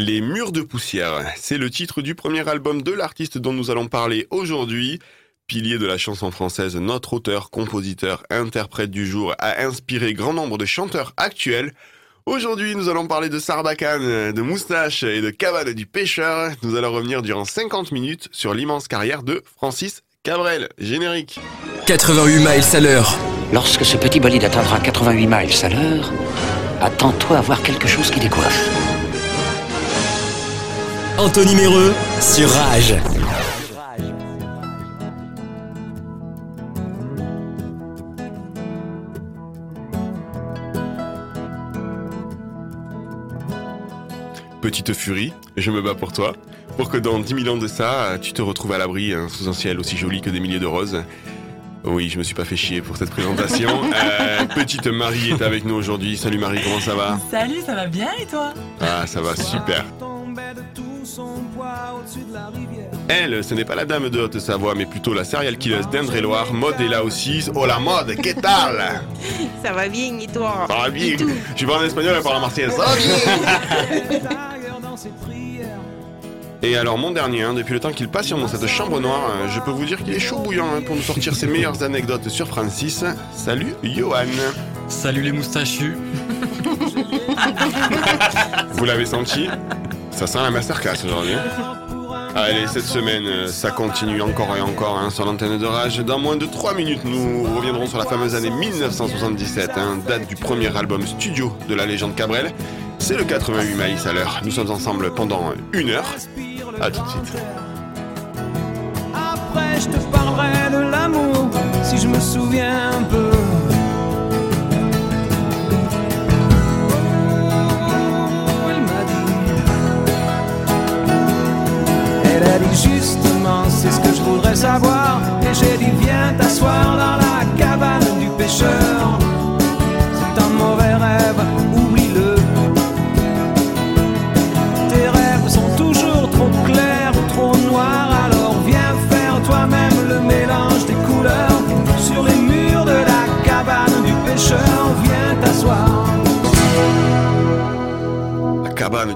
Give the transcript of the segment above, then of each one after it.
Les murs de poussière, c'est le titre du premier album de l'artiste dont nous allons parler aujourd'hui. Pilier de la chanson française, notre auteur, compositeur, interprète du jour a inspiré grand nombre de chanteurs actuels. Aujourd'hui, nous allons parler de Sarbacane, de Moustache et de Cabane du Pêcheur. Nous allons revenir durant 50 minutes sur l'immense carrière de Francis Cabrel. Générique. 88 miles à l'heure. Lorsque ce petit bolide atteindra 88 miles à l'heure, attends-toi à voir quelque chose qui décoiffe. Anthony Méreux sur Rage. Petite furie, je me bats pour toi, pour que dans 10 000 ans de ça, tu te retrouves à l'abri hein, sous un ciel aussi joli que des milliers de roses. Oui, je me suis pas fait chier pour cette présentation. Euh, petite Marie est avec nous aujourd'hui. Salut Marie, comment ça va? Salut, ça va bien et toi? Ah, ça va super. Elle, ce n'est pas la dame de Haute-Savoie, mais plutôt la serial killer d'Indre-et-Loire. Mode est là aussi. Oh la mode, qu'est-ce tal? Ça va bien et toi? Ça va bien. Tu vas en espagnol, elle parle en marseillaise. Ça va bien. Et alors mon dernier, hein, depuis le temps qu'il patiente dans cette chambre noire, euh, je peux vous dire qu'il est chaud bouillant hein, pour nous sortir ses meilleures anecdotes sur Francis. Salut Johan Salut les moustachus. Vous l'avez senti? Ça sent la masterclass aujourd'hui. Allez, cette semaine, euh, ça continue encore et encore hein, sur l'antenne de Rage. Dans moins de 3 minutes, nous reviendrons sur la fameuse année 1977, hein, date du premier album studio de la légende Cabrel. C'est le 88 maïs à l'heure. Nous sommes ensemble pendant une heure. À tout de suite. Après, je te parlerai de l'amour, si je me souviens un peu. Justement, c'est ce que je voudrais savoir. Et j'ai dit, viens t'asseoir dans la cabane du pêcheur.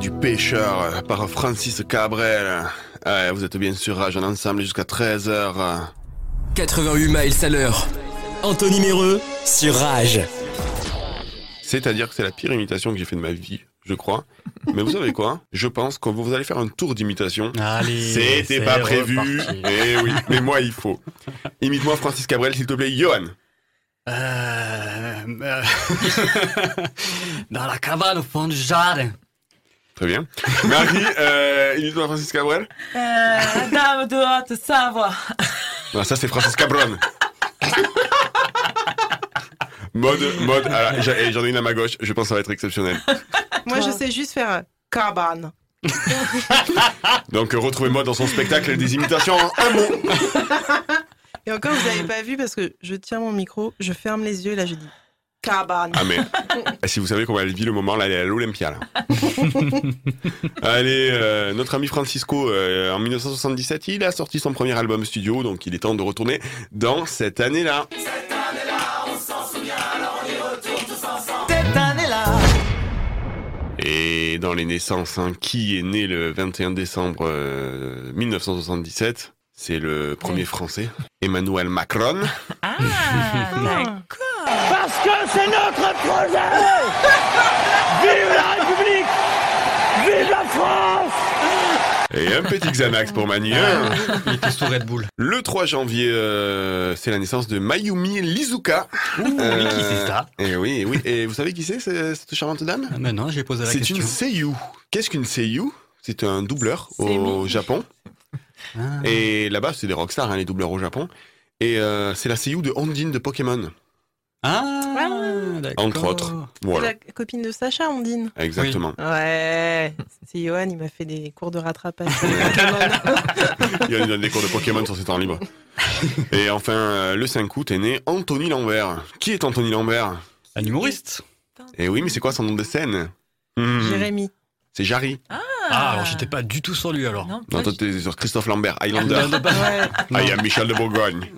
Du pêcheur par Francis Cabrel. Ouais, vous êtes bien sûr Rage en ensemble jusqu'à 13h. 88 miles à l'heure. Anthony Méreux sur Rage. C'est-à-dire que c'est la pire imitation que j'ai fait de ma vie, je crois. Mais vous savez quoi? Je pense que vous allez faire un tour d'imitation. Allez. C'était pas prévu. reparti. Eh oui, mais moi il faut. Imite-moi Francis Cabrel, s'il te plaît, Johan. Euh, euh, Dans la cabane au fond du jardin. Très bien. Marie, euh, imite-moi Francis Cabrel. euh, Dame de Haute-Savoie. Non, ça c'est Francis Cabron. mode, mode. ah, J'en ai une à ma gauche. Je pense que ça va être exceptionnel. Moi, je sais juste faire un cabane. Donc euh, retrouvez mode dans son spectacle des imitations en un mot. Et encore, vous n'avez pas vu parce que je tiens mon micro, je ferme les yeux et là, je dis cabane. Ah mais si vous savez comment elle vit le moment, là elle est à l'Olympia. là. Allez, euh, notre ami Francisco, euh, en 1977, il a sorti son premier album studio, donc il est temps de retourner dans cette année-là. Cette année-là. Et dans les naissances, hein, qui est né le 21 décembre euh, 1977 C'est le premier français, Emmanuel Macron. Ah, d'accord. C'est notre projet Vive la République Vive la France Et un petit Xanax pour Manu. hein. Il était sous Red Bull. Le 3 janvier, euh, c'est la naissance de Mayumi Lizuka. Ouh, qui c'est ça Et oui, et oui. Et vous savez qui c'est, ce- cette charmante dame Ah, Mais non, j'ai posé la C'est question. une seiyuu. Qu'est-ce qu'une seiyuu C'est un doubleur au. Japon. Ah. Et là-bas, c'est des rockstars, hein, les doubleurs au Japon. Et euh, c'est la seiyuu de Ondine de Pokémon. Ah, d'accord. Entre autres. C'est Voilà, la copine de Sacha, Ondine. exactement. Ouais. C'est Johan, il m'a fait des cours de rattrapage. Il y a des cours de Pokémon sur ses temps libres. Et enfin, euh, le 5 août est né Anthony Lambert. Qui est Anthony Lambert? Un humoriste Eh oui, mais c'est quoi son nom de scène? Hmm, Jérémy. C'est Jarry. Ah, alors j'étais pas du tout sur lui alors. Non, Non, toi, t'es sur Christophe Lambert, Highlander. Ah, il y a Michel de Bourgogne.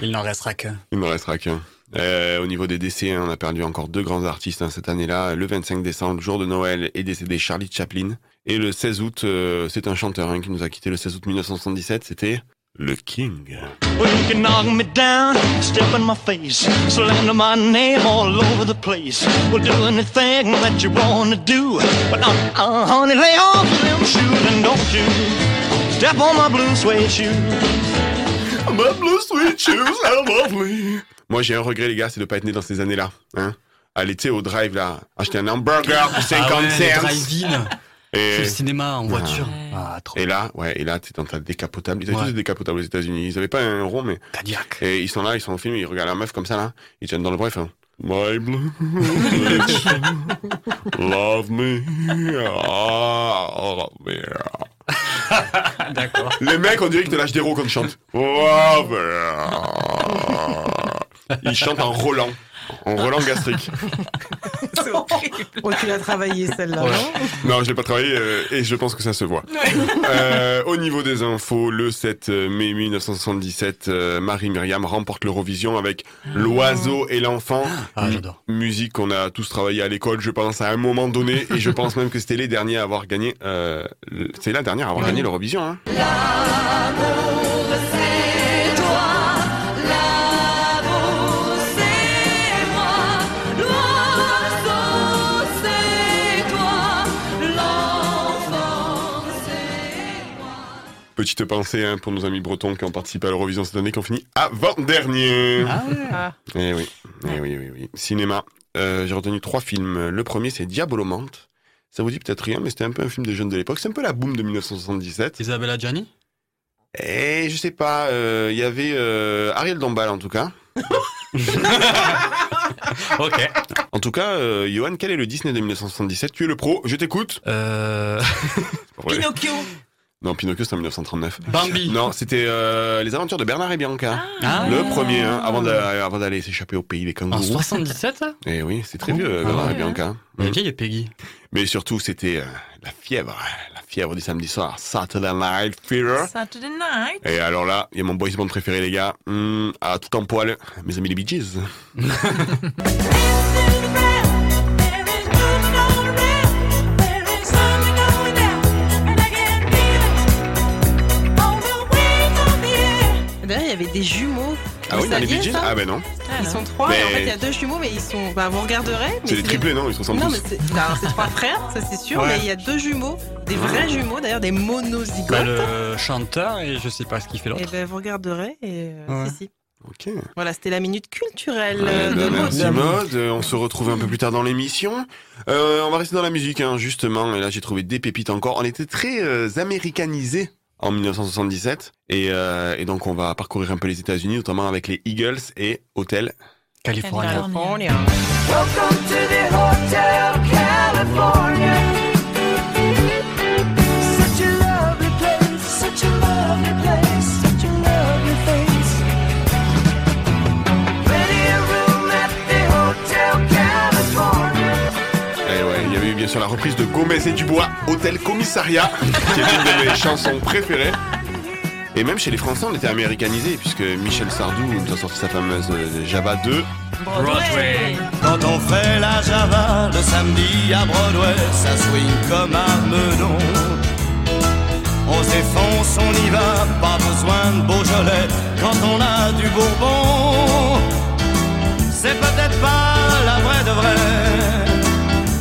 Il n'en restera qu'un. Il ne restera qu'un. Euh, au niveau des décès, hein, on a perdu encore deux grands artistes hein, cette année-là. Le 25 décembre, jour de Noël, est décédé Charlie Chaplin. Et le 16 août, euh, c'est un chanteur hein, qui nous a quitté le 16 août 1977, c'était le King. Well, you can knock me down, step in my face, slander my name all over the place. Well, do anything that you wanna do. But uh, uh, honey, lay off them shoes and don't you step on my blue suede shoes. My blue sweet shoes are lovely. Moi, j'ai un regret, les gars, c'est de pas être né dans ces années-là. Hein Aller, tu sais, au drive, là, acheter un hamburger pour 50 Ah ouais, les cents. drive-in, Et, le cinéma en voiture. Ah, trop. et là, ouais, et là, tu es dans ta décapotable. Ils avaient Ouais. tous des décapotables aux États-Unis. Ils avaient pas un rond, mais. Cadillac. Et ils sont là, ils sont au film, ils regardent la meuf comme ça, là. Ils tiennent dans le bras, ils font My blue love me. Love me. D'accord. Les mecs, on dirait qu'ils te lâchent des roues quand ils chantent. Ils chantent en Roland. En Roland gastrique. C'est horrible. Oh, tu l'as travaillé celle-là, Ouais. non Non, je l'ai pas travaillé euh, et je pense que ça se voit. Euh, au niveau des infos, le 7 mai 1977, euh, Marie-Myriam remporte l'Eurovision avec L'Oiseau et l'Enfant. Ah, j'adore. Musique qu'on a tous travaillé à l'école, je pense, à un moment donné. Et je pense même que c'était les derniers à avoir gagné. Euh, c'est la dernière à avoir gagné l'Eurovision. Hein. Petite pensée hein, pour nos amis bretons qui ont participé à l'Eurovision cette année, qui ont fini avant-dernier. Ah. Eh oui, eh oui, oui, oui. Cinéma. Euh, J'ai retenu trois films. Le premier, c'est Diabolomante. Ça vous dit peut-être rien, mais c'était un peu un film des jeunes de l'époque. C'est un peu la boom de 1977. Isabella Gianni Et je sais pas, euh, il y avait euh, Ariel Dombal en tout cas. Ok. En tout cas, euh, Johan, quel est le Disney de 1977 Tu es le pro, je t'écoute. Euh... Ouais. Pinocchio. Non, Pinocchio, c'était en 1939. Bambi. Non, c'était euh, Les Aventures de Bernard et Bianca. Ah. Le premier, hein, avant d'a- avant d'aller s'échapper au pays des En kangourous. 77 ça? Et oui, c'est très vieux, Ah Bernard ouais, et Bianca. La vieille est Peggy. Mais surtout, c'était euh, la fièvre, la fièvre du samedi soir, Saturday Night Fever. Saturday night. Et alors là, il y a mon boys band préféré, les gars, Hum, à tout en poil, mes amis les Bee Gees. avait des jumeaux. Ah Vous oui, dans les saviez Bee Gees Ah ben non, Ils sont trois, Mais- et en fait, il y a deux jumeaux, mais ils sont. Bah, vous regarderez. mais c'est des triplés, non Ils se ressemble Non, mais c'est alors, c'est trois frères, ça c'est sûr, Ouais. mais il y a deux jumeaux, des vrais jumeaux, d'ailleurs, des monozygotes. Bah, le chanteur et je sais pas ce qu'il fait Et l'autre. ben, vous regarderez, et euh, Ouais. si, si. Ok. Voilà, c'était la minute culturelle Ouais, euh, bah, de merci Maud. Maud. Euh, On se retrouve un peu plus tard dans l'émission. Euh, on va rester dans la musique, hein, justement. Et là, j'ai trouvé des pépites encore. On était très euh, américanisés en 1977. Et, euh, et donc, on va parcourir un peu les États-Unis, notamment avec les Eagles et Hotel. California. California. California. Sûr la reprise de Gomez et Dubois, Hôtel Commissariat, qui est une de mes chansons préférées. Et même chez les Français, on était américanisés, puisque Michel Sardou nous a sorti sa fameuse euh, Java 2. Broadway. Quand on fait la Java le samedi à Broadway, ça swing comme à Meudon. On se défonce, on y va, pas besoin de Beaujolais quand on a du Bourbon. C'est peut-être pas la vraie de vraie,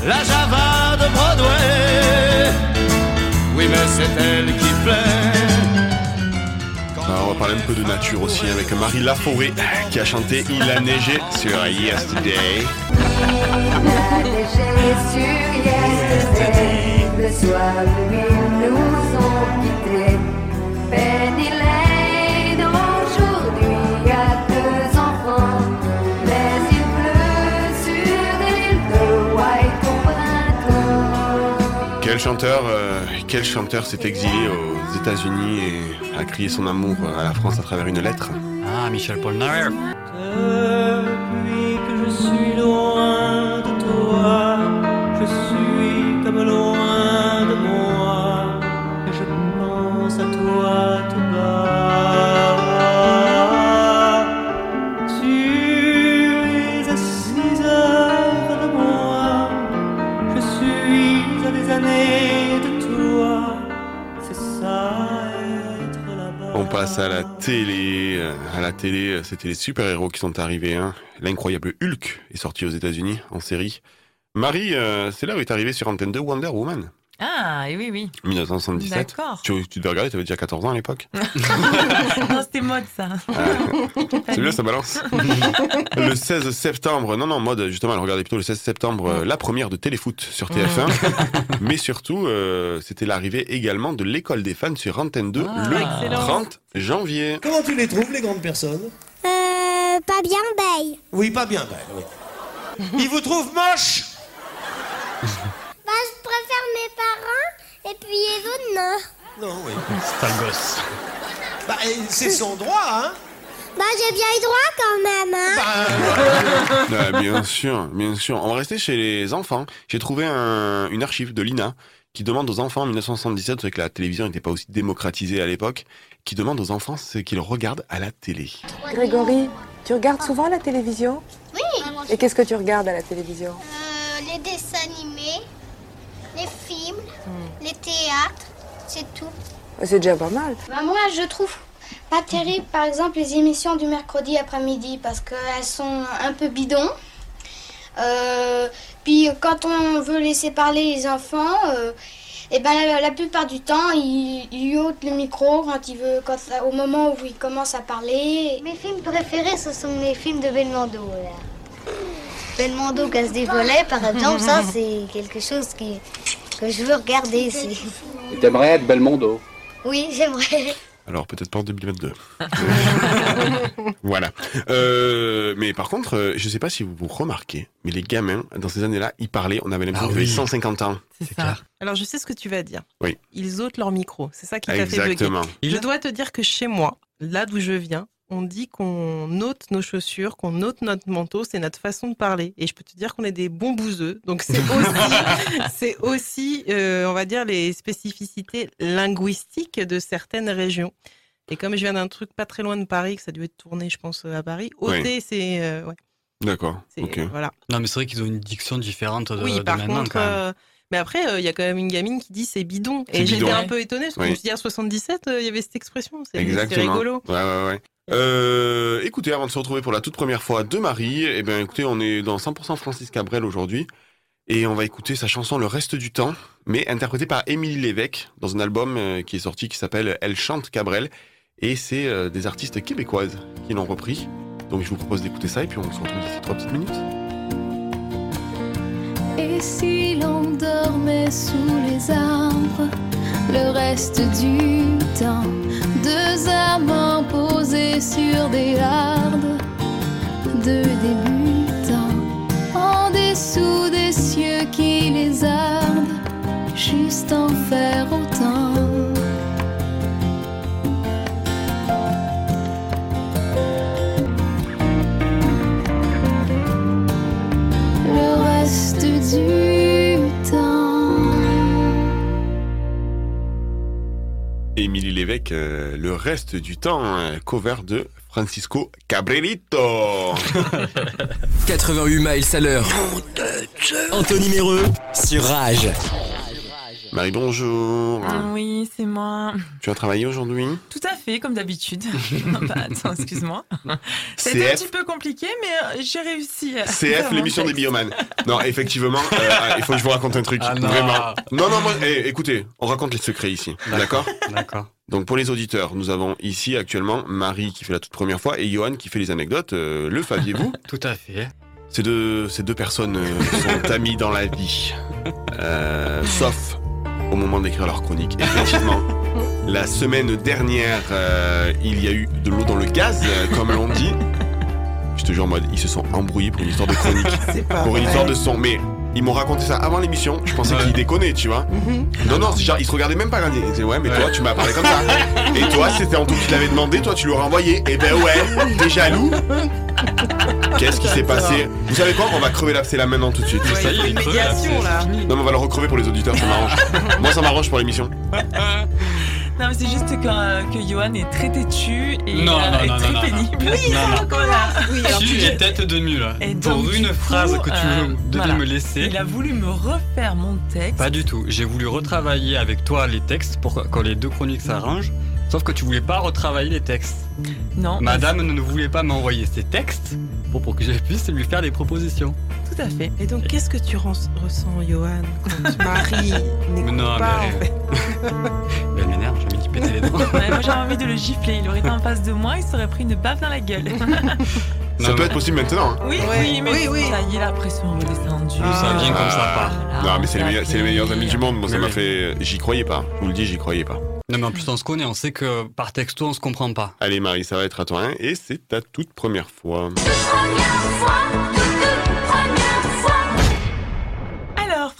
la Java de Broadway. Oui, mais c'est elle qui plaît. Alors, on va parler un peu de nature aussi avec Marie Laforêt qui a chanté Il a neigé sur Yesterday. La neige sur yesterday, le soir où ils nous ont quittés. Penny Lane Quel chanteur, euh, quel chanteur s'est exilé aux États-Unis et a crié son amour à la France à travers une lettre Ah, Michel Polnareff. À la télé. Euh, À la télé, euh, c'était les super-héros qui sont arrivés. hein. L'incroyable Hulk est sorti aux États-Unis en série. Marie, euh, c'est là où est arrivé sur Antenne 2 Wonder Woman, Ah, et oui, oui. 1977. D'accord. Tu, tu devais regarder, tu avais déjà 14 ans à l'époque. non, c'était mode, ça. C'est bien, ça balance. le 16 septembre, non, non, mode, justement, elle regardait plutôt le 16 septembre, euh, la première de Téléfoot sur TF1. Mais surtout, euh, c'était l'arrivée également de l'école des fans sur Antenne 2 Ah, le excellent. 30 janvier. Comment tu les trouves, les grandes personnes? Euh, pas bien belle. Oui, pas bien belles, oui. Ils vous trouvent moches Bah, je préfère mes parents et puis les autres, non. Non, oui. C'est un gosse. Bah, c'est son droit, hein Bah, j'ai bien eu droit quand même, hein. Bah, Ah, bien sûr, bien sûr. On va rester chez les enfants. J'ai trouvé un- une archive de l'INA qui demande aux enfants en 1977, c'est que la télévision n'était pas aussi démocratisée à l'époque, qui demande aux enfants ce qu'ils regardent à la télé. Grégory, tu regardes souvent la télévision? Oui. Et qu'est-ce que tu regardes à la télévision? Euh, les dessins animés, les films, les théâtres, c'est tout. C'est déjà pas mal. Bah, moi, je trouve pas terrible, par exemple, les émissions du mercredi après-midi parce qu'elles sont un peu bidons. Euh, puis quand on veut laisser parler les enfants, euh, et ben la, la plupart du temps, ils, ils ôtent le micro quand il veut, quand, au moment où il commence à parler. Mes films préférés, ce sont les films de Belmondo. Là. Belmondo casse des volets, par exemple, ça c'est quelque chose qui, que je veux regarder ici. T'aimerais être Belmondo Oui, j'aimerais. Alors peut-être pas en 2022. voilà. Euh, mais par contre, euh, je sais pas si vous vous remarquez, mais les gamins, dans ces années-là, ils parlaient, on avait l'impression Ah qu'ils avaient oui. 150 ans. C'est ça. Alors, je sais ce que tu vas dire. Oui. Ils ôtent leur micro. C'est ça qui t'a fait bugger. Exactement. Je dois te dire que chez moi, là d'où je viens, on dit qu'on ôte nos chaussures, qu'on ôte notre manteau, c'est notre façon de parler. Et je peux te dire qu'on est des bons bouseux. Donc c'est aussi, c'est aussi euh, on va dire, les spécificités linguistiques de certaines régions. Et comme je viens d'un truc pas très loin de Paris, que ça a dû être tourné, je pense, à Paris, Oui. ôter, c'est... euh, ouais, D'accord. c'est- Ok. Voilà. Non, mais c'est vrai qu'ils ont une diction différente de, oui, de par maintenant contre... quand même. euh, mais après, euh, il y a quand même une gamine qui dit c'est bidon. C'est Et j'étais un peu étonnée parce que Oui. je me suis dit, à 77, euh, il y avait cette expression. C'est rigolo. Ouais, ouais, ouais. Euh, écoutez, avant de se retrouver pour la toute première fois de Marie, eh bien, écoutez, on est dans 100% Francis Cabrel aujourd'hui. Et on va écouter sa chanson Le reste du temps, mais interprétée par Émilie Lévesque dans un album euh, qui est sorti qui s'appelle Elle chante Cabrel. Et c'est euh, des artistes québécoises qui l'ont repris. Donc je vous propose d'écouter ça et puis on se retrouve d'ici trois petites minutes. Et si l'on dormait sous les arbres le reste du temps, deux amants posés sur des hardes, deux débutants, en dessous des cieux qui les ardent, juste en faire autant. Le reste du Émilie Lévesque, euh, le reste du temps, euh, cover de Francisco Cabrelito. 88 miles à l'heure. Anthony Méreux sur Rage. Marie, bonjour. Ah oui, c'est moi. Tu as travaillé aujourd'hui Tout à fait, comme d'habitude. non, bah, attends, excuse-moi. C'était un petit peu compliqué, mais euh, j'ai réussi. à CF, l'émission des biomanes. Non, effectivement, euh, il faut que je vous raconte un truc. Ah non. Vraiment. Non, non, moi, eh, écoutez, on raconte les secrets ici. D'accord D'accord. Donc, pour les auditeurs, nous avons ici actuellement Marie qui fait la toute première fois et Johan qui fait les anecdotes. Euh, le saviez-vous Tout à fait. Ces deux, ces deux personnes euh, sont amies dans la vie. Euh, sauf au moment d'écrire leur chronique. Effectivement, la semaine dernière, euh, il y a eu de l'eau dans le gaz, euh, comme l'on dit. Je te jure, en mode, ils se sont embrouillés pour une histoire de chronique. Pour une histoire de son. Mais ils m'ont raconté ça avant l'émission. Je pensais Ouais. qu'ils déconnaient, tu vois. Mhm. Non, non, c'est genre, ils se regardaient même pas quand ils disaient, ouais, mais toi, tu m'as parlé comme ça. Et toi, c'était Anto qui te l'avait demandé, toi, tu l'aurais envoyé. Et ben ouais, t'es jaloux. Qu'est-ce qui s'est passé? Vous savez quoi? On va crever l'abcès là maintenant tout de suite. Ouais, Ça y il faut est, une il creuse, médiation c'est là. fini. Non, mais on va le recrever pour les auditeurs, ça m'arrange. Moi, ça m'arrange pour l'émission. Non, mais c'est juste que, euh, que Johan est très têtu et Non, euh, non, est non, très pénible. non. Oui, Non, non. voilà. Oui, alors Tu es tête de mule. Et Pour donc, une phrase coup, que tu euh, devais voilà. me laisser. Il a voulu me refaire mon texte. Pas du tout. J'ai voulu retravailler avec toi les textes pour que- quand les deux chroniques s'arrangent. Sauf que tu voulais pas retravailler les textes. Non, Madame ne voulait pas m'envoyer ses textes pour, pour que je puisse lui faire des propositions. tout à fait. Et donc, qu'est-ce que tu ressens, Johan, quand Marie non, pas mais- péter les dents. Ouais, moi j'avais envie de le gifler. Il aurait été en face de moi, il s'aurait pris une baffe dans la gueule. Ça Non, peut mais- être possible maintenant. hein. Oui, Ouais, oui, mais oui, oui. ça y est, la pression est redescendue. Ça vient comme ça Ah. part. Voilà, Non, mais c'est les, meilleurs- c'est les meilleurs amis du monde. Moi, ça m'a fait. J'y croyais pas. Je vous le dis, j'y croyais pas. Non, mais en plus, on se connaît, on sait que par texto, on se comprend pas. Allez, Marie, ça va être à toi. hein, et c'est ta toute première fois.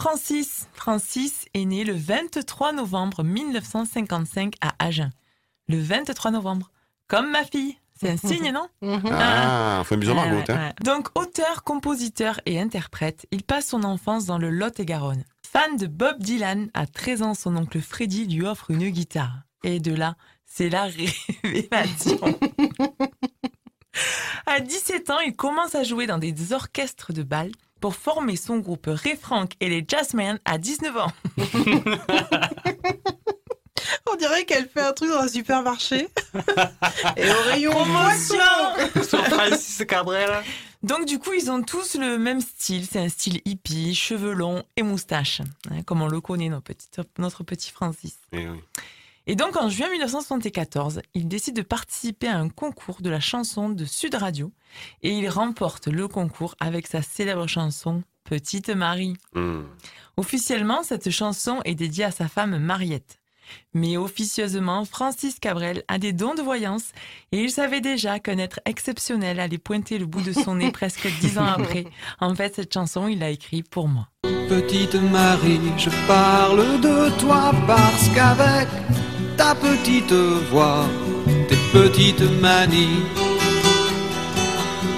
Francis. Francis est né le 23 novembre 1955 à Agen. Le 23 novembre. Comme ma fille. C'est un signe, non? Mhm. Ah, faut Ouais, Margot. ouais, hein. ouais. Donc, auteur, compositeur et interprète, il passe son enfance dans le Lot-et-Garonne. Fan de Bob Dylan, à 13 ans, son oncle Freddy lui offre une guitare. Et de là, c'est la révélation. à 17 ans, il commence à jouer dans des orchestres de bal pour former son groupe Ray Frank et les Jazzmen à 19 ans. On dirait qu'elle fait un truc dans un supermarché. Et au rayon Promotion Sur Francis Cabrel. Donc du coup, ils ont tous le même style. C'est un style hippie, cheveux longs et moustache, hein, comme on le connaît, notre petit, notre petit Francis. Eh oui. Et donc en juin 1974, il décide de participer à un concours de la chanson de Sud Radio et il remporte le concours avec sa célèbre chanson Petite Marie. Hmm. Officiellement, cette chanson est dédiée à sa femme Mariette. Mais officieusement, Francis Cabrel a des dons de voyance et il savait déjà qu'un être exceptionnel allait pointer le bout de son nez presque dix ans après. En fait, cette chanson, il l'a écrite pour moi. Petite Marie, je parle de toi parce qu'avec ta petite voix, tes petites manies,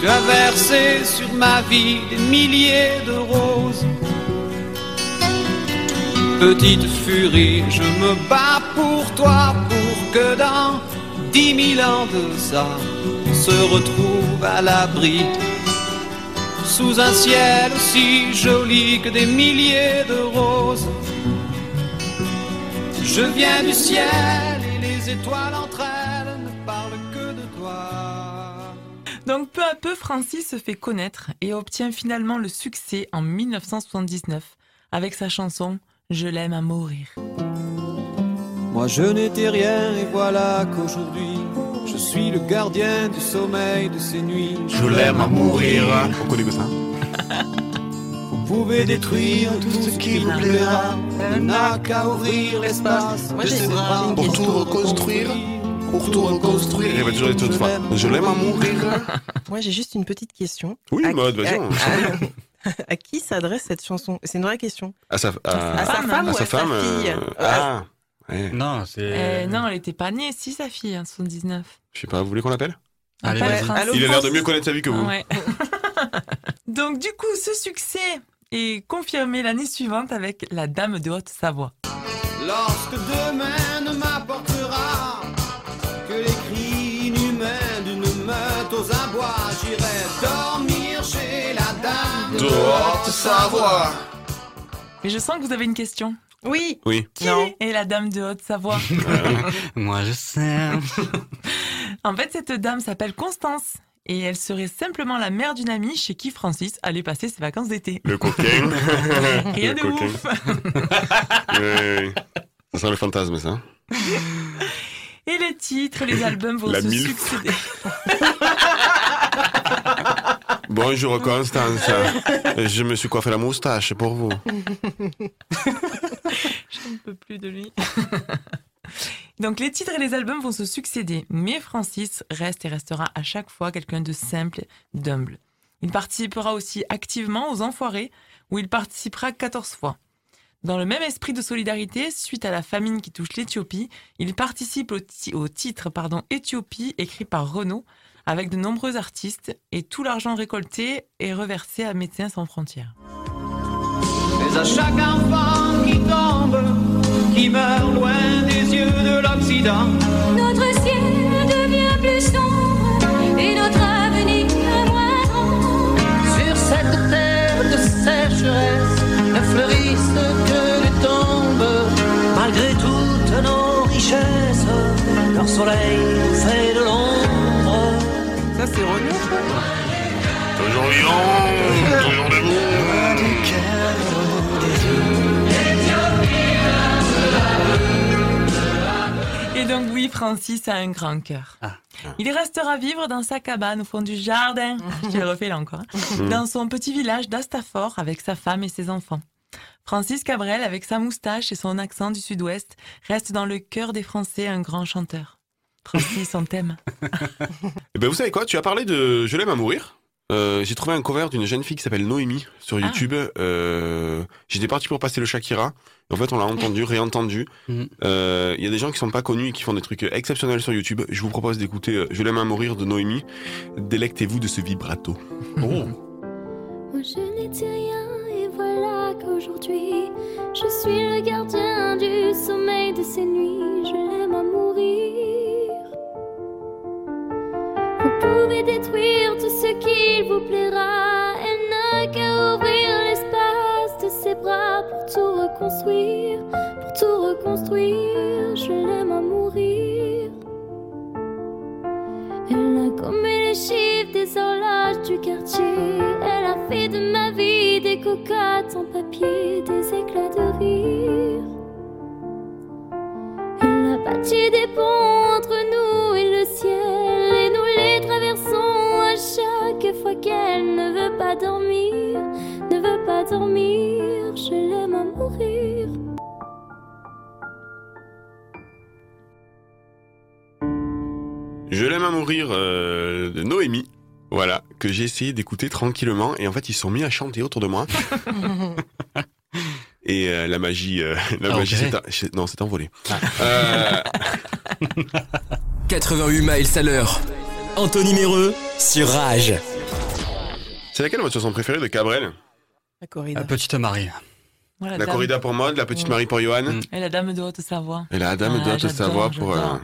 tu as versé sur ma vie des milliers de roses. Petite furie, je me bats pour toi, pour que dans dix mille ans de ça, on se retrouve à l'abri sous un ciel aussi joli que des milliers de roses. Je viens du ciel et les étoiles entre elles ne parlent que de toi. Donc peu à peu, Francis se fait connaître et obtient finalement le succès en 1979 avec sa chanson Je l'aime à mourir. Moi je n'étais rien et voilà qu'aujourd'hui je suis le gardien du sommeil de ces nuits. Je l'aime à mourir. On connaît que ça? Vous pouvez détruire tout ce qui vous plaira. Elle n'a qu'à ouvrir l'espace. Moi, de j'ai- ses bras Pour question. tout reconstruire. Pour tout reconstruire. Il va toujours être toute. Je l'aime à mourir. Moi, j'ai juste une petite question. Oui, mode, vas-y. à- qui s'adresse cette chanson? C'est une vraie question. À sa, à, À sa femme à ou sa à sa femme. fille? euh, Ah, ouais. Non, c'est. Euh, non, elle n'était pas née, si sa fille, en 79. Je sais pas, vous voulez qu'on l'appelle? Allez, Il a l'air de mieux connaître sa vie que vous. Ouais. Donc du coup, ce succès est confirmé l'année suivante avec La Dame de Haute-Savoie. Lorsque demain ne m'apportera que les cris inhumains d'une meute aux abois, j'irai dormir chez la dame de Haute-Savoie. Mais je sens que vous avez une question. Oui. Oui. Qui Non. est la Dame de Haute-Savoie? Moi je sais. En fait, cette dame s'appelle Constance. Et elle serait simplement la mère d'une amie chez qui Francis allait passer ses vacances d'été. Le coquin. Rien de coquin. ouf. Ouais. Ça sera le fantasme, ça. Et les titres, les albums vont La se milf. succéder. Bonjour Constance. Je me suis coiffé la moustache pour vous. Je ne peux plus de lui. Donc les titres et les albums vont se succéder, mais Francis reste et restera à chaque fois quelqu'un de simple, d'humble. Il participera aussi activement aux Enfoirés, où il participera 14 fois. Dans le même esprit de solidarité, suite à la famine qui touche l'Éthiopie, il participe au, ti- au titre pardon, Éthiopie écrit par Renaud avec de nombreux artistes et tout l'argent récolté est reversé à Médecins sans frontières. Mais à chaque enfant qui tombe, qui meurt loin de l'Occident. Notre ciel devient plus sombre et notre avenir moins grand. Sur cette terre de sécheresse ne fleurissent que les tombes. Malgré toutes nos richesses, leur soleil fait de l'ombre. Ça, c'est Renaud, Toujours vivant, toujours debout. Et donc oui, Francis a un grand cœur. Il restera vivre dans sa cabane au fond du jardin. Je le refais là encore. hein. Dans son petit village d'Astafor avec sa femme et ses enfants. Francis Cabrel, avec sa moustache et son accent du sud-ouest, reste dans le cœur des Français un grand chanteur. Francis, on t'aime. Eh ben, vous savez quoi? Tu as parlé de Je l'aime à mourir. Euh, j'ai trouvé un cover d'une jeune fille qui s'appelle Noémie sur YouTube. Euh, J'étais parti pour passer le Shakira. En fait, on l'a entendu, réentendu. Euh, Il y a des gens qui sont pas connus et qui font des trucs exceptionnels sur YouTube. Je vous propose d'écouter Je l'aime à mourir de Noémie. Délectez-vous de ce vibrato. Oh. Moi je n'étais rien et voilà qu'aujourd'hui je suis le gardien du sommeil de ces nuits. Je l'aime à mourir. Pouvez détruire tout ce qu'il vous plaira. Elle n'a qu'à ouvrir l'espace de ses bras pour tout reconstruire, pour tout reconstruire. Je l'aime à mourir. Elle a gommé les chiffres des horloges du quartier. Elle a fait de ma vie des cocottes en papier, des éclats de rire. Elle a bâti des ponts entre nous et le ciel. Chaque fois qu'elle ne veut pas dormir, ne veut pas dormir. Je l'aime à mourir. Je l'aime à mourir euh, de Noémie. Voilà, que j'ai essayé d'écouter tranquillement. Et en fait, ils se sont mis à chanter autour de moi. Et euh, la magie, euh, la Ah, magie s'est non, s'est envolée. Euh, 88 miles à l'heure. Anthony Méreux sur Rage. c'est laquelle votre chanson préférée de Cabrel? La corrida. La petite Marie. La corrida pour Maud, la petite Mm. Marie pour Johan. Et la dame de Haute-Savoie. Et la dame Ah, de Haute-Savoie pour. euh,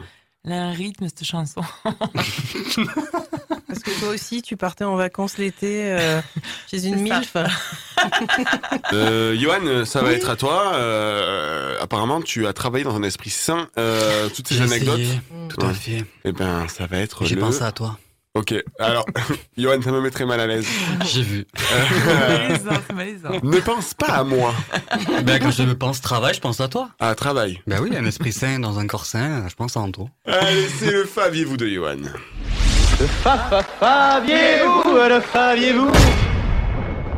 Elle a un rythme, cette chanson. Parce que toi aussi, tu partais en vacances l'été euh, chez une. MILF. Euh, Johan, ça va Oui. être à toi. Euh, apparemment, tu as travaillé dans un esprit sain. Euh, toutes ces anecdotes. Tout à Ouais. fait. Eh ben, ça va être. J'ai le- pensé à toi. Ok. Alors, Johan, ça me mettrait mal à l'aise. J'ai vu. Euh, malaisant, c'est malaisant. ne pense pas à moi. ben, quand je me pense travail, je pense à toi. À travail. Ben oui, un esprit sain dans un corps sain, je pense à Anto. Allez, c'est le faviez-vous de Johan. Le fa fa faviez-vous, le faviez-vous.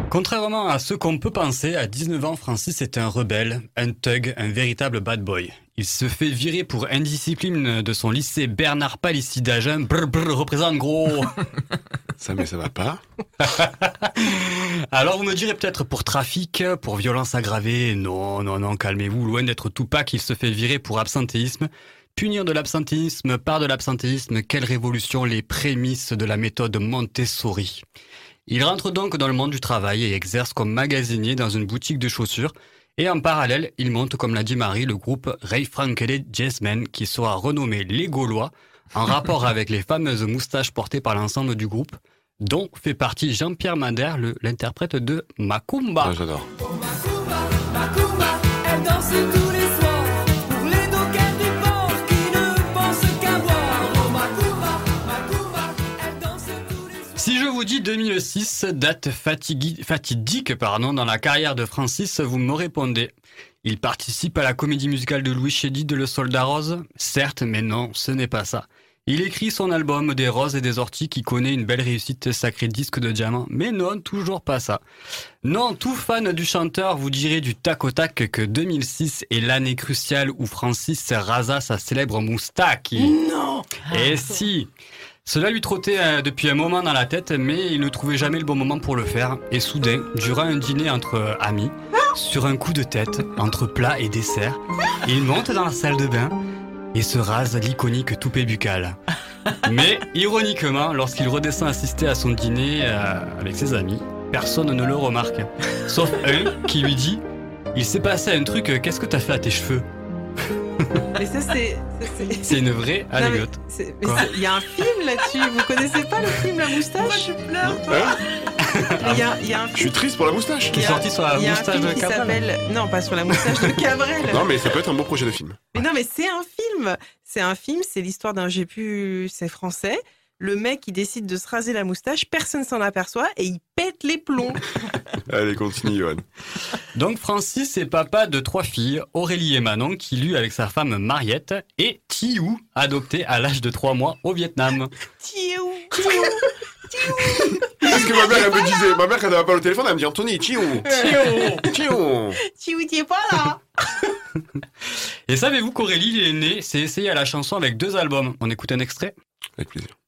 Contrairement à ce qu'on peut penser, à 19 ans, Francis est un rebelle, un thug, un véritable bad boy. Il se fait virer pour indiscipline de son lycée Bernard Palissy d'Agen. Brr brr, représente gros Ça, mais ça va pas. Alors vous me direz peut-être pour trafic, pour violence aggravée. Non, non, non, calmez-vous. Loin d'être Tupac, il se fait virer pour absentéisme. Punir de l'absentéisme par de l'absentéisme, quelle révolution les prémices de la méthode Montessori. Il rentre donc dans le monde du travail et exerce comme magasinier dans une boutique de chaussures. Et en parallèle, il monte, comme l'a dit Marie, le groupe Ray Frankele Jazzmen, qui sera renommé Les Gaulois, en rapport avec les fameuses moustaches portées par l'ensemble du groupe, dont fait partie Jean-Pierre Madère, l'interprète de Macumba. Ah, J'adore. Elle danse tous les soirs dis 2006, date fatidique pardon, dans la carrière de Francis, vous me répondez. Il participe à la comédie musicale de Louis Chédid de Le Soldat Rose Certes, mais non, ce n'est pas ça. Il écrit son album Des roses et des orties qui connaît une belle réussite sacré disque de diamant, mais non, toujours pas ça. Non, tout fan du chanteur vous dirait du tac au tac que 2006 est l'année cruciale où Francis rasa sa célèbre moustache. Non Et si Cela lui trottait euh, depuis un moment dans la tête, mais il ne trouvait jamais le bon moment pour le faire. Et soudain, durant un dîner entre euh, amis, sur un coup de tête, entre plat et dessert, il monte dans la salle de bain et se rase l'iconique toupet buccal. Mais, ironiquement, lorsqu'il redescend assister à son dîner euh, avec ses amis, personne ne le remarque. Sauf un qui lui dit Il s'est passé un truc, qu'est-ce que t'as fait à tes cheveux? Mais ça, c'est. c'est- une vraie anecdote. Il y a un film là-dessus. Vous connaissez pas le film La moustache je pleure, Hein Il y a, il y a un Je suis triste pour la moustache. il y a- il y a un film qui s'appelle- Non, pas sur la moustache de Cabrel. Non, mais ça peut être un beau projet de film. Mais non, mais c'est un film. C'est un film, c'est l'histoire d'un j'ai pu, c'est français. Le mec, il décide de se raser la moustache, personne s'en aperçoit et il pète les plombs. Allez, continue, Johan. Donc Francis est papa de trois filles, Aurélie et Manon, qui lui avec sa femme Mariette, et Tiou, adopté à l'âge de trois mois au Vietnam. Tiou, Parce que ma mère, elle me disait, ma mère, quand elle n'avait pas le téléphone, elle me dit Anthony, tiou, tiou, tiou. Tiou, t'y es pas là Et savez-vous qu'Aurélie est née, s'est essayée à la chanson avec deux albums? On écoute un extrait Avec plaisir.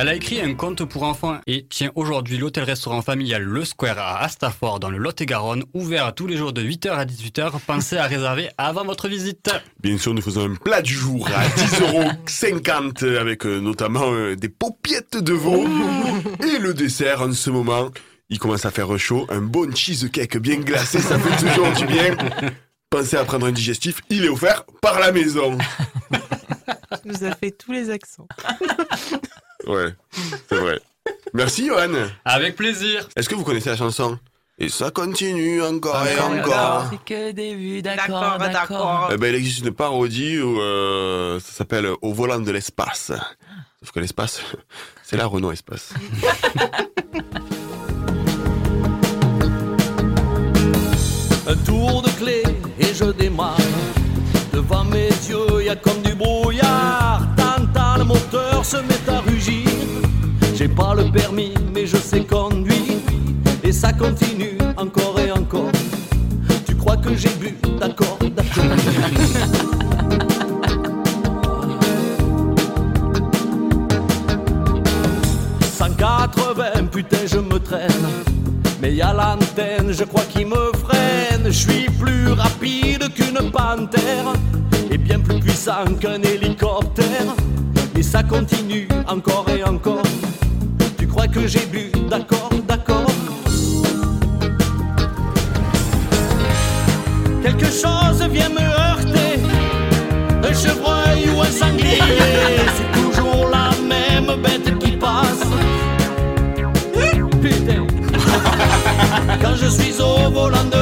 Elle a écrit un conte pour enfants et tient aujourd'hui l'hôtel-restaurant familial Le Square à Astafort dans le Lot-et-Garonne, ouvert tous les jours de 8h à 18h. Pensez à réserver avant votre visite. Bien sûr, nous faisons un plat du jour à 10,50€ avec euh, notamment euh, des paupiettes de veau. Et le dessert, en ce moment, il commence à faire chaud. Un bon cheesecake bien glacé, ça fait toujours du bien. Pensez à prendre un digestif, il est offert par la maison. Tu nous as fait tous les accents. Ouais, c'est vrai. Merci, Johan. Avec plaisir. Est-ce que vous connaissez la chanson? Et ça continue encore et encore. C'est que des vues, d'accord, D'accord, d'accord. d'accord. Eh ben, il existe une parodie où euh, ça s'appelle Au volant de l'espace. Sauf que l'espace, c'est la Renault Espace. Un tour de clé et je démarre. Devant mes yeux, y a comme du brouillard. Tanta, le moteur se met à rugir. J'ai pas le permis, mais je sais conduire. Et ça continue encore et encore. Tu crois que j'ai bu D'accord, d'accord. 180, putain, je me traîne. Mais y a l'antenne, je crois qu'il me freine. Je suis plus rapide qu'une panthère puissant qu'un hélicoptère. Mais ça continue encore et encore. Tu crois que j'ai bu? D'accord, d'accord. Quelque chose vient me heurter. Un chevreuil ou un sanglier. C'est toujours la même bête qui passe. Putain. Quand je suis au volant de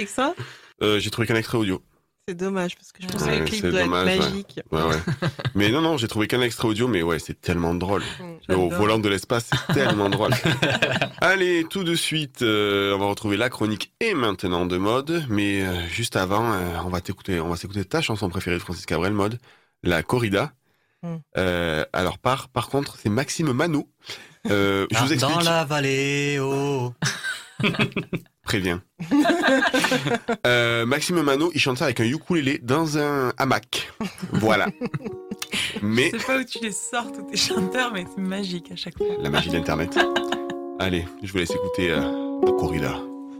avec ça Euh, J'ai trouvé qu'un extrait audio. C'est dommage parce que je pense que Ouais, le clip doit dommage, être magique. Ouais, ouais. Mais non, non, j'ai trouvé qu'un extrait audio, mais ouais, c'est tellement drôle. Le Au volant de l'espace, c'est tellement drôle. Allez, tout de suite, euh, on va retrouver la chronique et maintenant de mode. Mais euh, juste avant, euh, on va t'écouter, on va s'écouter ta chanson préférée de Francis Cabrel, mode, la corrida. Mm. Euh, alors par, par contre, c'est Maxime Mano. Euh, je Ah, vous explique. Dans la vallée, oh. Préviens. Euh, Maxime Mano, il chante ça avec un ukulélé dans un hamac. Voilà. Mais Je sais pas où tu les sors, tous tes chanteurs, mais c'est magique à chaque fois. la magie d'Internet. Allez, je vous laisse écouter euh, corrida.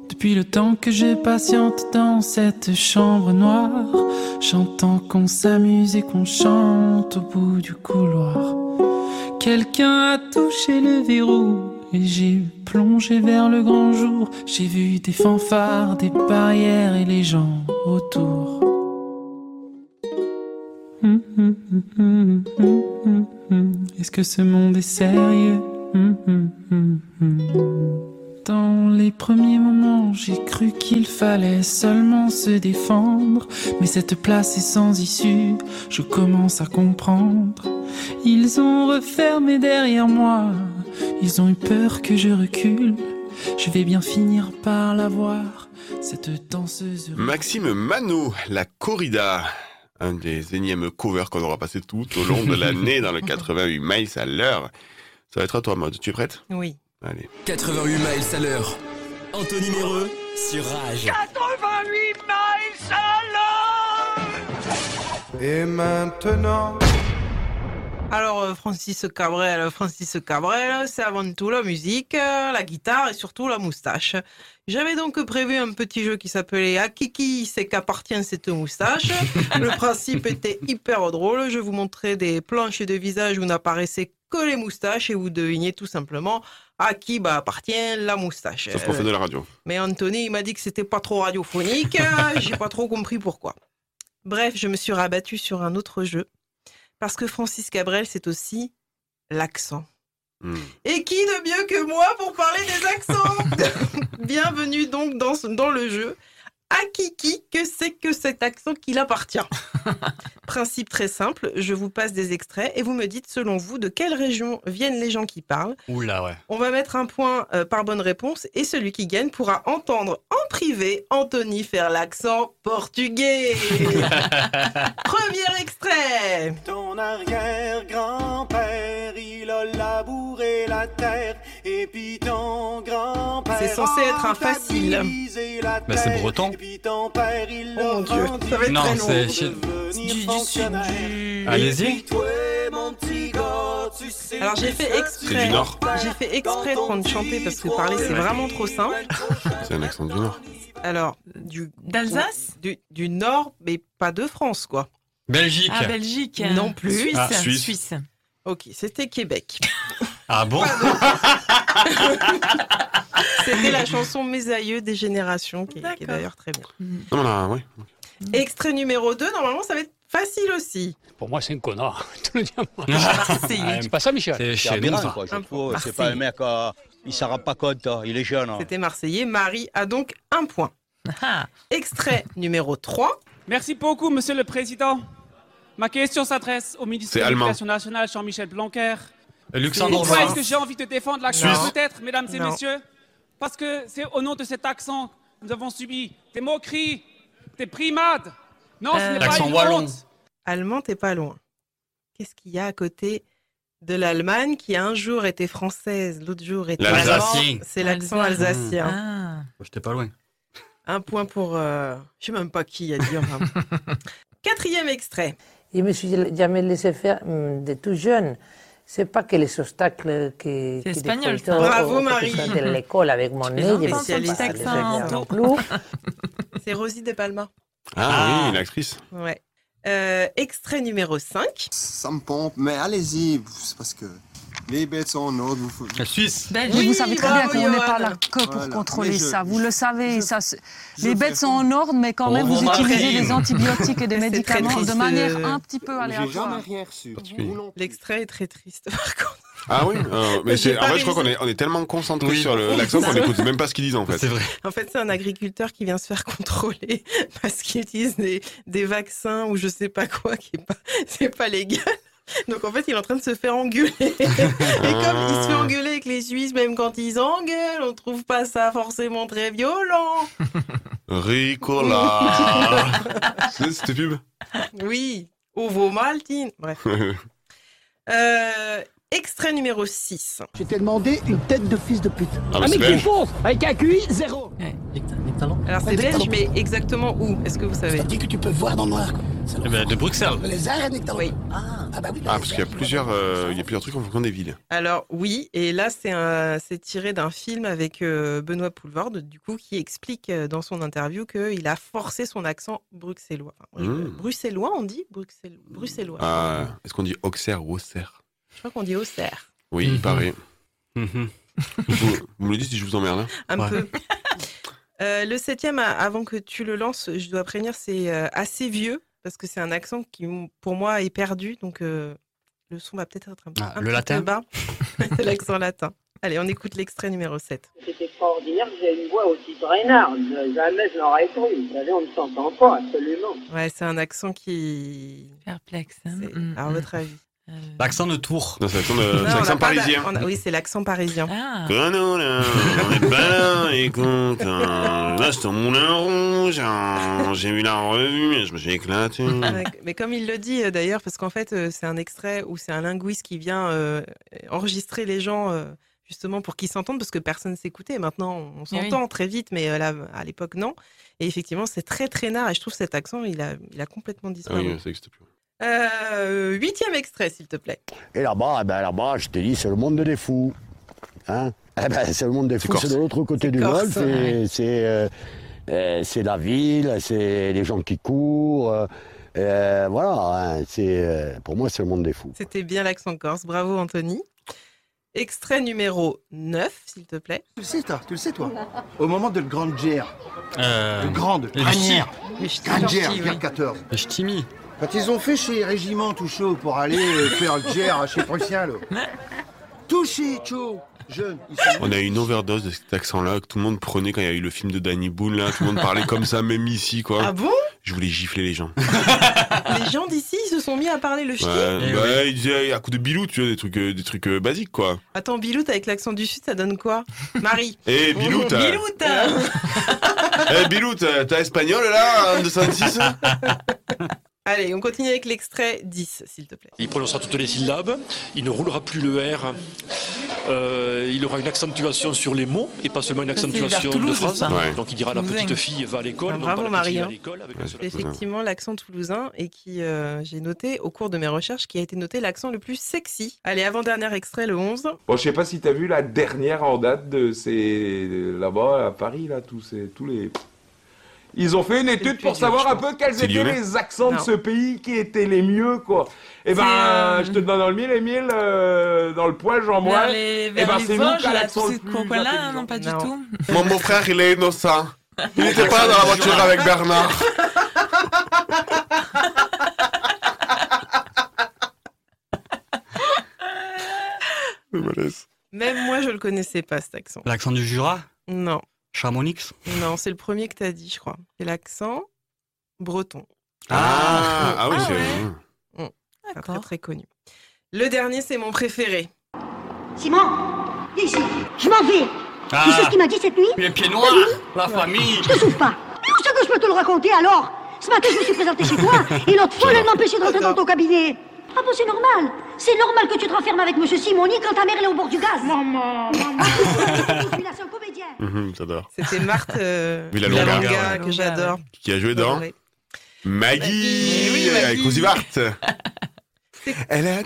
Depuis le temps que je patiente dans cette chambre noire, chantant qu'on s'amuse et qu'on chante au bout du couloir. Quelqu'un a touché le verrou et j'ai plongé vers le grand jour. J'ai vu des fanfares, des barrières et les gens autour. Hum, hum, hum. Est-ce que ce monde est sérieux? Dans les premiers moments, j'ai cru qu'il fallait seulement se défendre. Mais cette place est sans issue, je commence à comprendre. Ils ont refermé derrière moi, ils ont eu peur que je recule. Je vais bien finir par la voir, cette danseuse. Maxime Mano, la corrida. Un des énièmes covers qu'on aura passé tout au long de l'année dans le 88 miles à l'heure. Ça va être à toi, mode. Tu es prête? Oui. Allez. 88 miles à l'heure. Anthony Méreux sur Rage. 88 miles à l'heure Et maintenant. Alors, euh, Francis Cabrel, Francis Cabrel, c'est avant tout la musique, euh, la guitare et surtout la moustache. J'avais donc prévu un petit jeu qui s'appelait À qui qui c'est qu'appartient cette moustache. Le principe était hyper drôle. Je vous montrais des planches de visage où n'apparaissaient que les moustaches et vous deviniez tout simplement à qui bah, appartient la moustache. Sauf qu'on fait de la radio. Mais Anthony, il m'a dit que c'était pas trop radiophonique. J'ai pas trop compris pourquoi. Bref, je me suis rabattue sur un autre jeu. Parce que Francis Cabrel, c'est aussi l'accent. Hmm. Et qui de mieux que moi pour parler des accents? Bienvenue donc dans, le jeu. À Kiki, que c'est que cet accent qu'il appartient? Principe très simple, je vous passe des extraits et vous me dites selon vous de quelle région viennent les gens qui parlent. Oula, ouais. On va mettre un point euh, par bonne réponse et celui qui gagne pourra entendre en privé Anthony faire l'accent portugais. Premier extrait. Ton arrière-grand-père, il a labouré la terre. Et puis ton grand-père. C'est censé être un a facile. Bah, c'est breton. Et puis ton père, il Oh mon Dieu, ça va être Non, très long. c'est Du- sud, du- Allez-y. Alors j'ai fait exprès. C'est du Nord. J'ai fait exprès de prendre chanter parce que parler c'est vraiment trop simple. C'est un accent du Nord. Alors du D'Alsace du, du nord mais pas de France quoi. Belgique. Ah, Belgique. Non plus. Suisse. Ah, Suisse. Suisse. Ok, c'était Québec. Ah bon C'était la chanson Mes aïeux des générations qui, est- qui est D'accord. d'ailleurs très bien. Non, là, oui. Extrait numéro 2, normalement ça va être facile aussi. Pour moi, c'est un connard. Ah, C'est pas ça, Michel C'est C'est chez. C'est pas un mec, euh, il s'en rend pas compte, hein, il est jeune. hein. C'était Marseillais. Marie a donc un point. Ah, Extrait numéro 3. Merci beaucoup, Monsieur le Président. Ma question s'adresse au ministre de l'Éducation nationale, Jean-Michel Blanquer. Pourquoi Luxembourgeois. est-ce que j'ai envie de défendre l'accent. Peut-être, mesdames et Non. messieurs, parce que c'est au nom de cet accent que nous avons subi des moqueries, des primades. Non, ce Euh, n'est pas L'accent une wallon. honte. Allemand, t'es pas loin. Qu'est-ce qu'il y a à côté de l'Allemagne qui un jour était française, l'autre jour était L'Alsacien. allemand C'est l'accent alsacien. Ah. J'étais pas loin. Un point pour. euh, Je sais même pas qui a dit. enfin. Quatrième extrait. Je me suis jamais laissé faire hum, de tout jeune. C'est pas que les obstacles que, C'est espagnol, des Bravo, au- au- Marie. de l'école avec mon nez. C'est Rosie de Palma. Ah, oui, l'actrice. Ouais. Euh, extrait numéro 5. Ça me pompe, mais allez-y, c'est parce que les bêtes sont en ordre. Vous... La Suisse. Oui, vous savez très bien qu'on n'est pas là que pour Voilà. contrôler je- ça. Vous le savez. je- ça, c'est- je les bêtes sont en ordre, mais quand même, vous utilisez des antibiotiques et des médicaments de manière euh, un petit peu J'ai jamais aléatoire. rien reçu. L'extrait est très triste par contre. Ah oui euh, Mais c'est, en fait, je crois qu'on est, on est tellement concentré Oui. sur l'accent qu'on n'écoute même pas ce qu'ils disent en fait. C'est vrai. En fait, c'est un agriculteur qui vient se faire contrôler parce qu'il utilise des, des vaccins ou je sais pas quoi qui est pas, c'est pas légal. Donc en fait, il est en train de se faire engueuler. Et comme il se fait engueuler avec les Suisses, même quand ils engueulent, on trouve pas ça forcément très violent. Ricola C'est cette pub Oui, Ovo Maltine. Bref. Euh, extrait numéro 6. Je t'ai demandé une tête de fils de pute. Ah, mais c'est mec qui fonce, avec un QI, Alors c'est belge, mais exactement où Est-ce que vous savez dit que tu peux voir dans le noir. Eh ben, de Bruxelles. Les ta Oui. Ah, ah bah oui. Ah, parce qu'il y a plusieurs, euh, il y a plusieurs trucs en fonction des villes. Alors oui, et là c'est un- c'est tiré d'un film avec euh, Benoît Poulvord, du coup, qui explique euh, dans son interview qu'il a forcé son accent bruxellois. Enfin, Mmh. Bruxellois, on dit Bruxelles, Bruxellois. Ah, est-ce qu'on dit Auxerre ou Auxerre? Je crois qu'on dit Auxerre. Oui, il Mhm. paraît. Mhm. vous, vous me le dites si je vous emmerde. hein Un Ouais. peu. Euh, le septième, avant que tu le lances, je dois prévenir, c'est euh, assez vieux parce que c'est un accent qui, m- pour moi, est perdu. Donc, euh, le son va peut-être être un, Ah, un le petit latin peu bas. C'est l'accent latin. Allez, on écoute l'extrait numéro 7. C'est extraordinaire que j'ai une voix aussi traînarde. Jamais je n'aurais cru. Vous savez, on ne s'entend pas, absolument. Ouais, c'est un accent qui. Perplexe. hein. Mm, À mm. votre avis L'accent de Tours. Non, c'est l'accent de- l'accent parisien. a- Oui, c'est l'accent parisien. Ah. On est là, écoute, hein. là c'est Moulin Rouge, hein. j'ai vu la revue et je me suis éclaté. Mais comme il le dit euh, d'ailleurs, parce qu'en fait, euh, c'est un extrait où c'est un linguiste qui vient euh, enregistrer les gens euh, justement pour qu'ils s'entendent, parce que personne s'écoutait. Maintenant, on Eh oui. s'entend très vite, mais euh, là, à l'époque, non. Et effectivement, c'est très traînard. Et je trouve cet accent, il a, il a complètement Ah disparu. oui, ça n'existe plus. Euh, huitième extrait, s'il te plaît. Et là-bas, eh ben, là-bas, je t'ai dit, c'est le monde des fous. Hein Eh ben, c'est le monde des fous, corse. c'est de l'autre côté du golfe. ouais. C'est euh, euh, c'est la ville, c'est les gens qui courent. voilà, hein, c'est, euh, pour moi, c'est le monde des fous. C'était bien l'accent corse. Bravo, Anthony. Extrait numéro 9, s'il te plaît. Tu le sais, toi, tu le sais, toi. Au moment de la grande guerre, Euh, de grande granière, ch'tis. grande guerre oui. 14. Les ch'timis. Quand ils ont fait chez Régiment tout chaud pour aller euh, faire le guerre chez Prussien, là. Touché, chaud, jeune. On a eu une overdose de cet accent-là que tout le monde prenait quand il y a eu le film de Danny Boone, là. Tout le monde parlait comme ça, même ici, quoi. Ah bon? Je voulais gifler les gens. Les gens d'ici ils se sont mis à parler le ch'ti. Ouais, bah, ils disaient à coup de bilou, tu vois, des trucs, euh, des trucs euh, basiques, quoi. Attends, Bilout avec l'accent du sud, ça donne quoi? Marie. Eh, Bilou, t'as... Bilout hein. Eh, Bilou, t'as t'as espagnol, là, en 206 Allez, on continue avec l'extrait 10, s'il te plaît. Il prononcera toutes les syllabes, il ne roulera plus le R, euh, il aura une accentuation sur les mots et pas seulement une accentuation de phrase. Ouais. Donc il dira la petite fille va à l'école, Ah, non bravo, Marie, à hein. Effectivement, l'accent toulousain et qui, euh, j'ai noté au cours de mes recherches, qui a été noté l'accent le plus sexy. Allez, avant-dernier extrait, le 11. Bon, je sais pas si t'as vu la dernière en date de ces là-bas à Paris là, tous ces tous les. Ils ont fait une étude pour savoir un peu quels étaient lyonnais les accents Non. de ce pays qui étaient les mieux quoi. Et ben, euh, je te donne dans le mille et mille euh, dans le poil Jean Vers moi. Eh ben, c'est nous Vosges, qui a là, l'accent le plus intelligent. non, pas du Non. tout. Mon beau-frère, il est innocent. Il n'était pas dans la voiture avec Bernard. Même moi, je le connaissais pas, cet accent. L'accent du Jura? Non, Chamonix non, c'est le premier que t'as dit, je crois. C'est l'accent breton. Ah, ah oui, Ah c'est... ouais. Pas très, très connu. Le dernier, c'est mon préféré. Simon, viens ici. Je m'en vais. Tu sais ce qu'il m'a dit cette nuit Les pieds noirs La famille Je te souffre pas. Où c'est que je peux te le raconter alors Ce matin, je me suis présenté chez toi et l'autre folle, elle m'empêchait de rentrer dans ton cabinet. Ah bon, c'est normal. C'est normal que tu te renfermes avec Monsieur Simoni quand ta mère elle est au bord du gaz. Maman, maman. Celui-là, c'est un comédien. Mhm, J'adore. C'était Marthe euh, Villalonga. Villalonga, que Ouais. j'adore. Qui a joué dans Adoré. Maggie, Oui, Maggie. avec Rosie. Elle a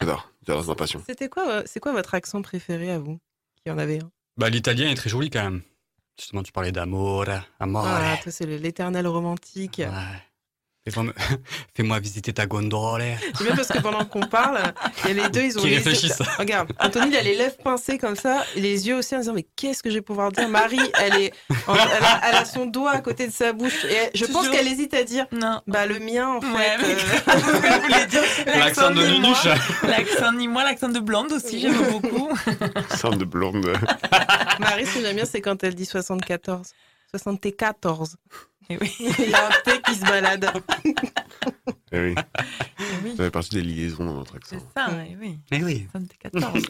J'adore, j'adore c'est ma passion. C'était quoi, euh, c'est quoi votre accent préféré à vous Qui en avait un? Bah, l'italien est très joli quand même. Justement, tu parlais d'amour, amore. Ah, toi, c'est le- l'éternel romantique. Me- Fais-moi visiter ta gondole. C'est bien parce que pendant qu'on parle, il y a les deux, ils ont Qui les réfléchissent. Regarde, Anthony, il a les lèvres pincées comme ça, et les yeux aussi en disant mais qu'est-ce que je vais pouvoir dire? Marie, elle est, en- elle, a, elle a son doigt à côté de sa bouche et elle- je pense qu'elle hésite à dire non. Bah le mien en fait. Ouais, euh, L'accent de. Nunuche. L'accent ni moi, l'accent de blonde aussi, j'aime beaucoup. Sorte de blonde. Marie, ce que j'aime bien, c'est quand elle dit 74. 74. Et oui. Il y a un T qui se balade. Eh oui. oui. Ça fait partie des liaisons dans notre accent. C'est ça, eh oui. Eh oui. 74.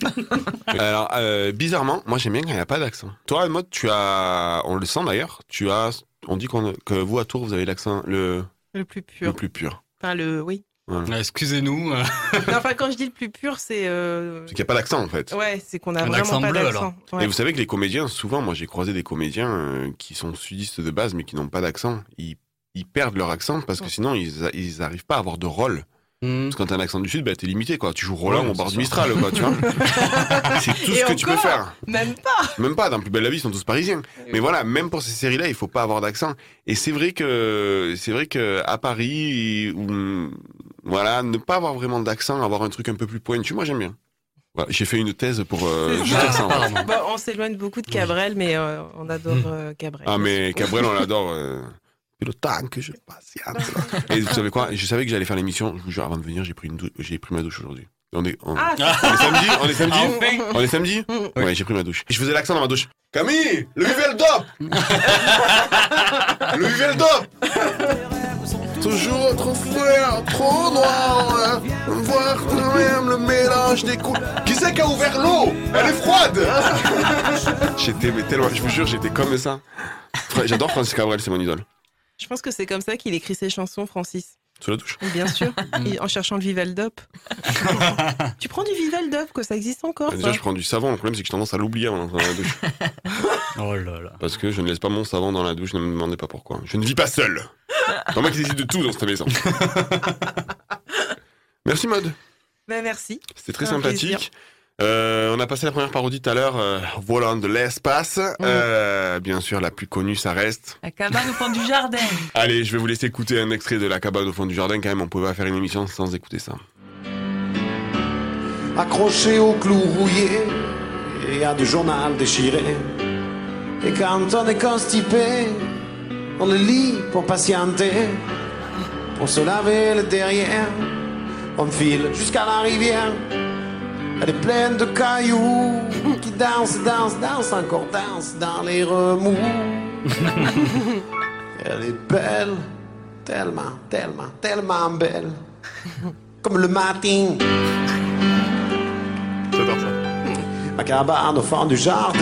Alors, euh, bizarrement, moi j'aime bien quand il n'y a pas d'accent. Toi, Maud, tu as, on le sent d'ailleurs, tu as, on dit qu'on, que vous à Tours, vous avez l'accent le, Le plus le pur. plus pur. Enfin, le. Oui. Voilà. Ah, Excusez-nous. Non, enfin, quand je dis le plus pur, c'est. euh, C'est qu'il n'y a pas d'accent en fait. Ouais, c'est qu'on a Un vraiment accent pas bleu, d'accent. Ouais. Et vous savez que les comédiens, souvent, moi j'ai croisé des comédiens euh, qui sont sudistes de base mais qui n'ont pas d'accent. Ils, ils perdent leur accent parce que sinon ils, a- ils arrivent pas à avoir de rôle. hmm. Parce que quand t'as un accent du sud, bah, t'es limité quoi. Tu joues Roland Ouais, au bord du. Mistral quoi, tu vois. c'est tout Et ce que tu peux faire. Même pas Même pas, dans Plus belle la vie, ils sont tous parisiens. Mais voilà, même pour ces séries-là, il faut pas avoir d'accent. Et c'est vrai que c'est vrai que à Paris, où, voilà, ne pas avoir vraiment d'accent, avoir un truc un peu plus pointu, moi j'aime bien. Voilà, j'ai fait une thèse pour euh, juste ça. Bon, on s'éloigne beaucoup de Cabrel, mais euh, on adore euh, Cabrel. Ah mais Cabrel, on l'adore. euh, le temps que je patiente. Et vous savez quoi Je savais que j'allais faire l'émission. Je vous jure, avant de venir, j'ai pris une dou- j'ai pris ma douche aujourd'hui. On est, on, Ah, on est samedi, on est samedi, Enfin. on est samedi. Ouais, j'ai pris ma douche. Et je faisais l'accent dans ma douche. Camille, le Vivel Dop Le Vivel Dop Toujours trop clair, trop noir, hein. voir quand même le mélange des coups. Qui c'est qui a ouvert l'eau? Elle est froide J'étais mais tellement, je vous jure, j'étais comme ça. J'adore Francis Cabrel, c'est mon idole. Je pense que c'est comme ça qu'il écrit ses chansons, Francis. Sous la douche. Bien sûr, Et en cherchant le Viveldop. tu prends du Viveldop, quoi, ça existe encore. Déjà, ça. je prends du savon. Le problème, c'est que j'ai tendance à l'oublier avant d'entrer dans la douche. Oh là là. Parce que je ne laisse pas mon savon dans la douche, ne me demandez pas pourquoi. Je ne vis pas seul. C'est moi qui décide de tout dans cette maison. Merci, Mode. Ben, merci. C'était très sympathique. plaisir. Euh, on a passé la première parodie tout à l'heure, euh, Volant de l'espace. Euh, bien sûr, la plus connue, ça reste. La cabane au fond du jardin. Allez, je vais vous laisser écouter un extrait de La cabane au fond du jardin. Quand même, on pouvait pas faire une émission sans écouter ça. accroché au clou rouillé et à du journal déchiré. Et quand on est constipé, on le lit pour patienter, pour se laver le derrière. On file jusqu'à la rivière, elle est pleine de cailloux qui dansent, dansent, dansent, encore dansent dans les remous. elle est belle, tellement, tellement, tellement belle, comme le matin. J'adore ça. Ma cabane au fond du jardin.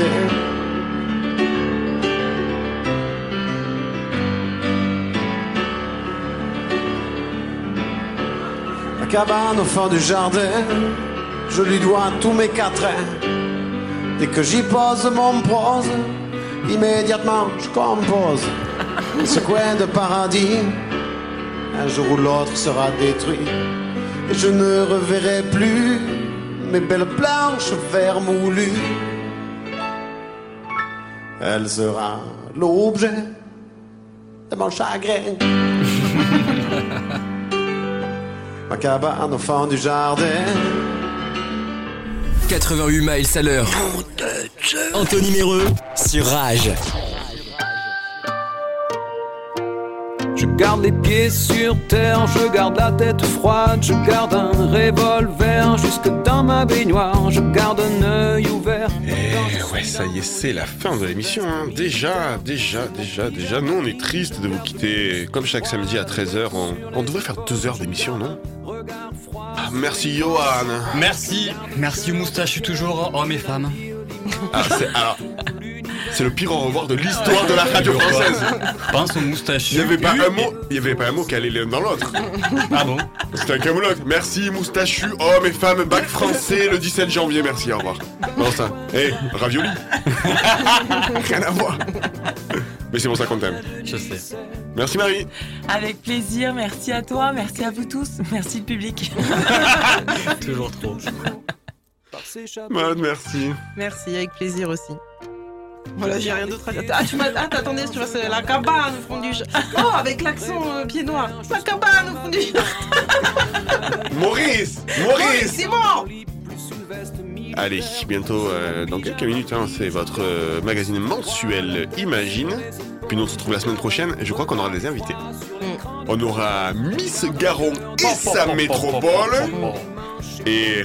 Ma cabane au fond du jardin, je lui dois tous mes quatrains. Dès que j'y pose mon prose, immédiatement je compose. Ce coin de paradis, un jour ou l'autre sera détruit. Et je ne reverrai plus mes belles planches vermoulues. Elle sera l'objet de mon chagrin. Ma cabane au fond du jardin. 88 miles à l'heure. Anthony Méreux sur Rage. Je garde les pieds sur terre, je garde la tête froide, je garde un revolver jusque dans ma baignoire, je garde un œil ouvert. Et ouais, ça y est, c'est la fin de l'émission. hein. Déjà, déjà, déjà, déjà. Nous, on est triste de vous quitter. Comme chaque samedi à 13h, on, on devrait faire deux heures d'émission, non? Merci, Johan. Merci. Merci aux moustaches toujours, hommes et femmes. Ah, c'est, alors, c'est le pire au revoir de l'histoire de la radio française. Pense aux moustaches. Il n'y avait pas un mot, il y avait pas un mot qui allait l'un dans l'autre. Ah bon? C'était un camelote. Merci, moustachu, hommes et femmes, bac français le 17 janvier. Merci, au revoir. Non, ça. Hé, ravioli. Rien à voir. Mais c'est pour ça qu'on t'aime. Je sais. Merci, Marie. Avec plaisir, merci à toi, merci à vous tous, merci le public. Toujours trop. Mode, merci. Merci, avec plaisir aussi. Voilà, j'ai rien d'autre à dire. Ah, tu m'as. Ah, t'attendais, tu vois, c'est la cabane au fond du. j- Oh, avec l'accent euh, pied noir. La cabane au fond du. Maurice Oui, Maurice c'est bon Allez, bientôt, euh, dans quelques minutes, hein, c'est votre euh, magazine mensuel Imagine. Puis nous on se retrouve la semaine prochaine et je crois qu'on aura des invités. On aura Miss Garon et sa métropole. Et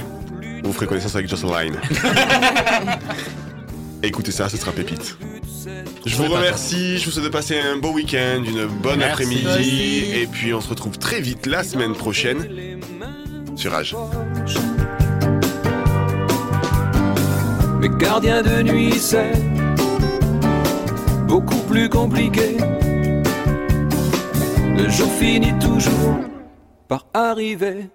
vous ferez connaissance avec Jocelyn. Écoutez ça, ce sera pépite. Je vous remercie, je vous souhaite de passer un beau week-end, une bonne après-midi. Et puis on se retrouve très vite la semaine prochaine sur Rage. Mais gardien de nuit, c'est beaucoup plus compliqué. Le jour finit toujours par arriver.